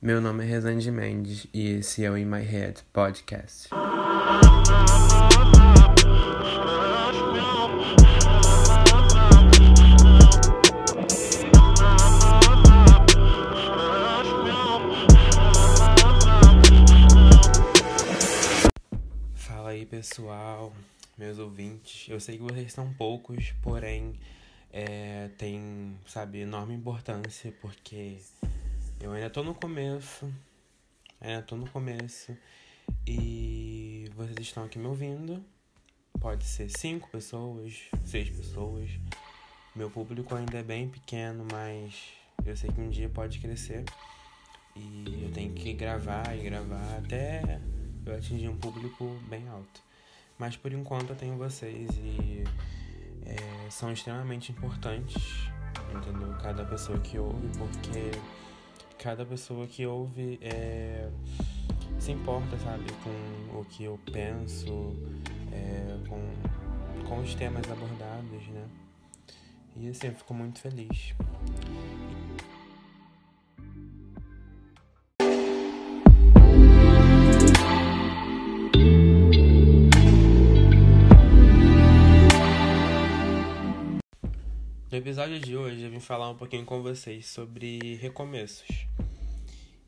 Meu nome é Rezende Mendes e esse é o In My Head Podcast. Fala aí pessoal, meus ouvintes. Eu sei que vocês são poucos, porém é, tem, sabe, enorme importância porque eu ainda tô no começo, ainda tô no começo e vocês estão aqui me ouvindo. Pode ser cinco pessoas, seis pessoas. Meu público ainda é bem pequeno, mas eu sei que um dia pode crescer. E eu tenho que gravar e gravar até eu atingir um público bem alto. Mas por enquanto eu tenho vocês e é, são extremamente importantes, entendeu? Cada pessoa que ouve, porque cada pessoa que ouve é, se importa, sabe, com o que eu penso, é, com, com os temas abordados, né? E assim, eu fico muito feliz. No episódio de hoje eu vim falar um pouquinho com vocês sobre recomeços.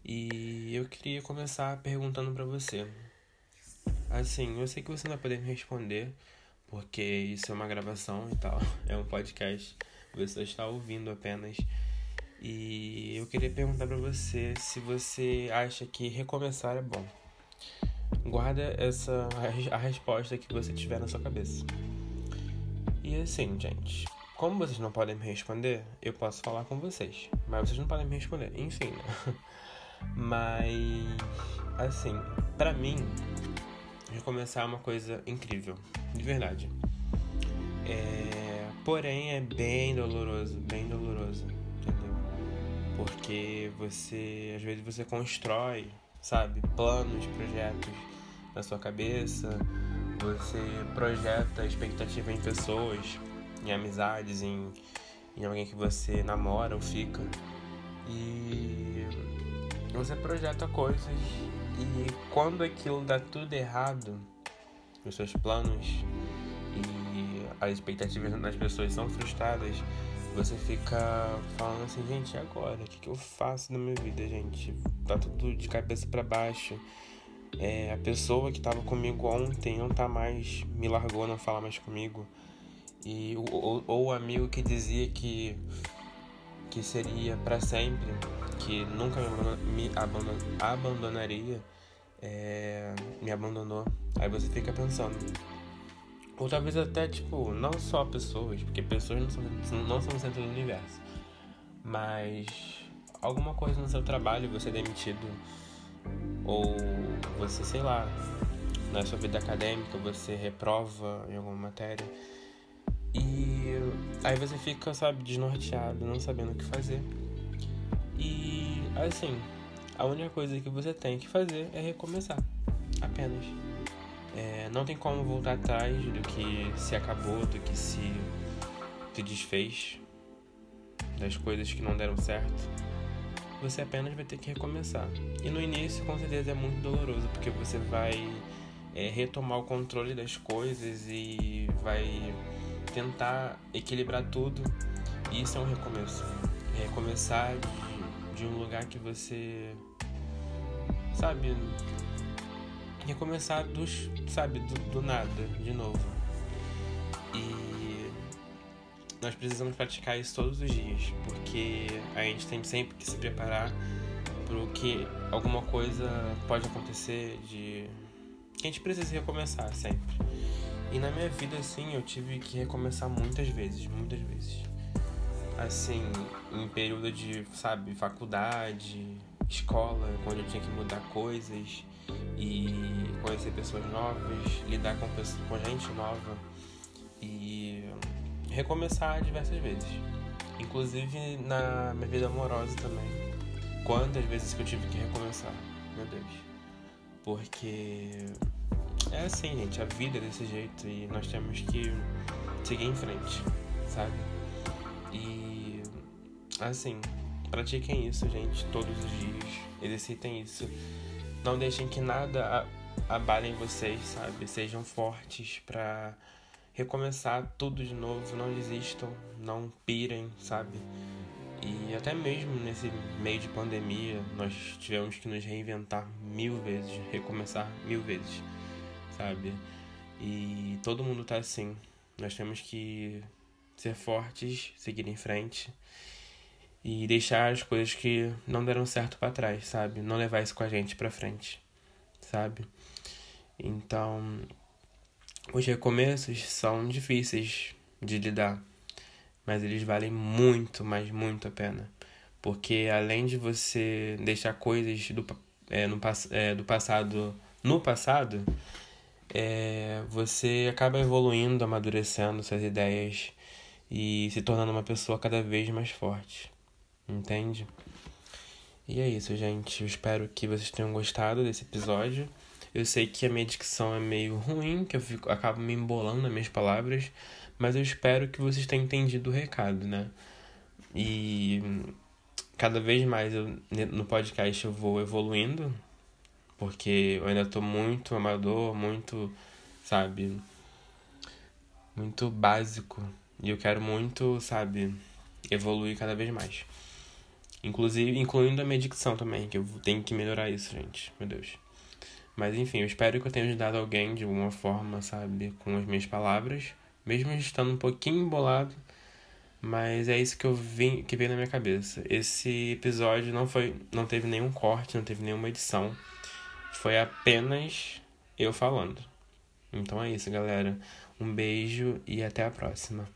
E eu queria começar perguntando para você. Assim, eu sei que você não vai poder me responder, porque isso é uma gravação e tal, é um podcast, você está ouvindo apenas. E eu queria perguntar para você se você acha que recomeçar é bom. Guarda essa a resposta que você tiver na sua cabeça. E assim, gente, como vocês não podem me responder, eu posso falar com vocês. Mas vocês não podem me responder. Enfim, né? Mas, assim, para mim, recomeçar é uma coisa incrível. De verdade. É... Porém, é bem doloroso. Bem doloroso. Entendeu? Porque você, às vezes, você constrói, sabe? Planos, projetos na sua cabeça. Você projeta expectativa em pessoas em amizades, em, em alguém que você namora ou fica. E você projeta coisas e quando aquilo dá tudo errado, os seus planos e as expectativas das pessoas são frustradas, você fica falando assim, gente, e agora? O que, eu faço na minha vida, gente? Tá tudo de cabeça para baixo. É, a pessoa que tava comigo ontem não tá mais, me largou, não fala mais comigo e ou, o amigo que dizia que que seria para sempre, que nunca me abandonaria, é, me abandonou. Aí você fica pensando. Ou talvez até, tipo, não só pessoas, porque pessoas não são, não são o centro do universo. Mas alguma coisa no seu trabalho, você é demitido. Ou você, sei lá, na sua vida acadêmica, você reprova em alguma matéria aí você fica, sabe, desnorteado, não sabendo o que fazer. E assim, a única coisa que você tem que fazer é recomeçar. Apenas. É, não tem como voltar atrás do que se acabou, do que se, se desfez, das coisas que não deram certo. Você apenas vai ter que recomeçar. E no início, com certeza, é muito doloroso, porque você vai é, retomar o controle das coisas e vai tentar equilibrar tudo. E isso é um recomeço. Recomeçar de, de um lugar que você. Sabe? Recomeçar dos, sabe, do, do nada, de novo. E nós precisamos praticar isso todos os dias, porque a gente tem sempre que se preparar para o que alguma coisa pode acontecer de que a gente precisa recomeçar sempre. E na minha vida, assim, eu tive que recomeçar muitas vezes, muitas vezes. Assim, em período de, sabe, faculdade, escola, quando eu tinha que mudar coisas e conhecer pessoas novas, lidar com, pessoas, com gente nova e recomeçar diversas vezes. Inclusive na minha vida amorosa também. Quantas vezes que eu tive que recomeçar, meu Deus. Porque é assim, gente, a vida é desse jeito e nós temos que seguir em frente, sabe? E assim, pratiquem isso, gente, todos os dias. Exercitem isso. Não deixem que nada abalem vocês, sabe? Sejam fortes para recomeçar tudo de novo. Não desistam, não pirem, sabe? E até mesmo nesse meio de pandemia, nós tivemos que nos reinventar mil vezes, recomeçar mil vezes, sabe? E todo mundo tá assim. Nós temos que ser fortes, seguir em frente e deixar as coisas que não deram certo para trás, sabe? Não levar isso com a gente para frente, sabe? Então, os recomeços são difíceis de lidar, mas eles valem muito, mas muito a pena. Porque além de você deixar coisas do, é, no, é, do passado no passado, é, você acaba evoluindo, amadurecendo suas ideias e se tornando uma pessoa cada vez mais forte. Entende? E é isso, gente. Eu espero que vocês tenham gostado desse episódio. Eu sei que a minha dicção é meio ruim, que eu fico, acabo me embolando nas minhas palavras, mas eu espero que vocês tenham entendido o recado, né? E cada vez mais eu, no podcast eu vou evoluindo, porque eu ainda tô muito amador, muito, sabe, muito básico. E eu quero muito, sabe, evoluir cada vez mais. Inclusive, incluindo a minha dicção também, que eu tenho que melhorar isso, gente. Meu Deus. Mas enfim, eu espero que eu tenha ajudado alguém de alguma forma, sabe, com as minhas palavras, mesmo estando um pouquinho embolado, mas é isso que eu vim, que veio na minha cabeça. Esse episódio não foi, não teve nenhum corte, não teve nenhuma edição. Foi apenas eu falando. Então é isso, galera. Um beijo e até a próxima.